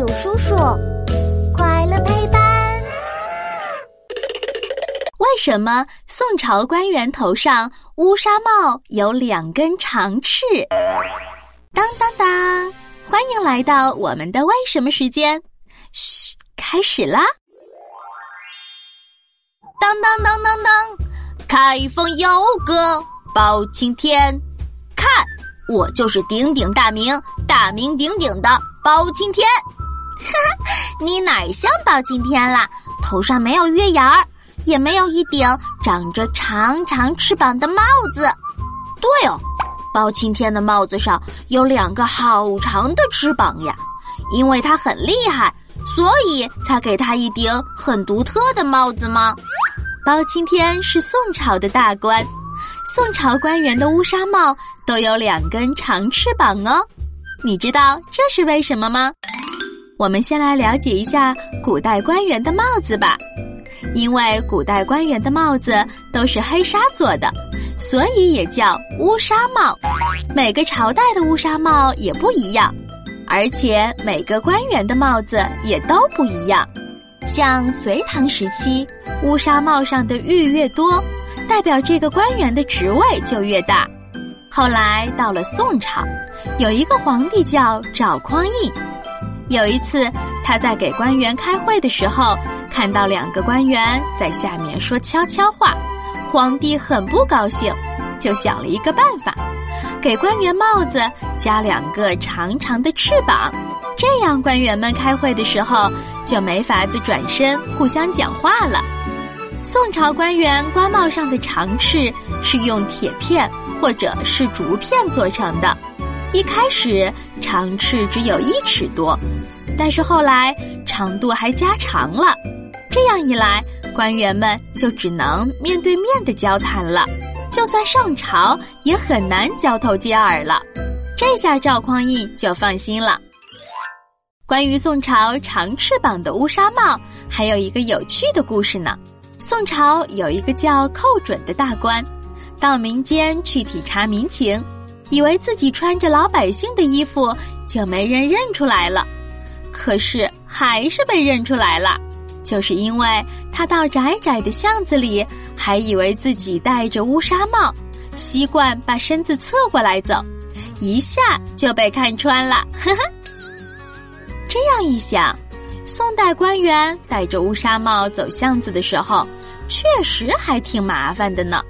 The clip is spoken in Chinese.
有叔叔，快乐陪伴。为什么宋朝官员头上乌纱帽有两根长翅？当当当！欢迎来到我们的为什么时间。嘘，开始啦！当当当当当，开封有个包青天，看我就是鼎鼎大名、大名鼎鼎的包青天。哈哈，你哪像包青天啦？头上没有月牙儿，也没有一顶长着长长翅膀的帽子。对哦。包青天的帽子上有两个好长的翅膀呀，因为他很厉害，所以才给他一顶很独特的帽子吗？包青天是宋朝的大官，宋朝官员的乌纱帽都有两根长翅膀哦。你知道这是为什么吗？我们先来了解一下古代官员的帽子吧。因为古代官员的帽子都是黑纱做的，所以也叫乌纱帽。每个朝代的乌纱帽也不一样，而且每个官员的帽子也都不一样。像隋唐时期，乌纱帽上的玉越多，代表这个官员的职位就越大。后来到了宋朝，有一个皇帝叫赵匡胤。有一次，他在给官员开会的时候，看到两个官员在下面说悄悄话，皇帝很不高兴，就想了一个办法，给官员帽子加两个长长的翅膀，这样官员们开会的时候就没法子转身互相讲话了。宋朝官员官帽上的长翅是用铁片或者是竹片做成的。一开始长翅只有一尺多，但是后来长度还加长了。这样一来，官员们就只能面对面的交谈了，就算上朝也很难交头接耳了。这下赵匡胤就放心了。关于宋朝长翅膀的乌纱帽，还有一个有趣的故事呢。宋朝有一个叫寇准的大官，到民间去体察民情。以为自己穿着老百姓的衣服就没人认出来了，可是还是被认出来了，就是因为他到窄窄的巷子里，还以为自己戴着乌纱帽，习惯把身子侧过来走，一下就被看穿了。呵呵，这样一想，宋代官员戴着乌纱帽走巷子的时候，确实还挺麻烦的呢。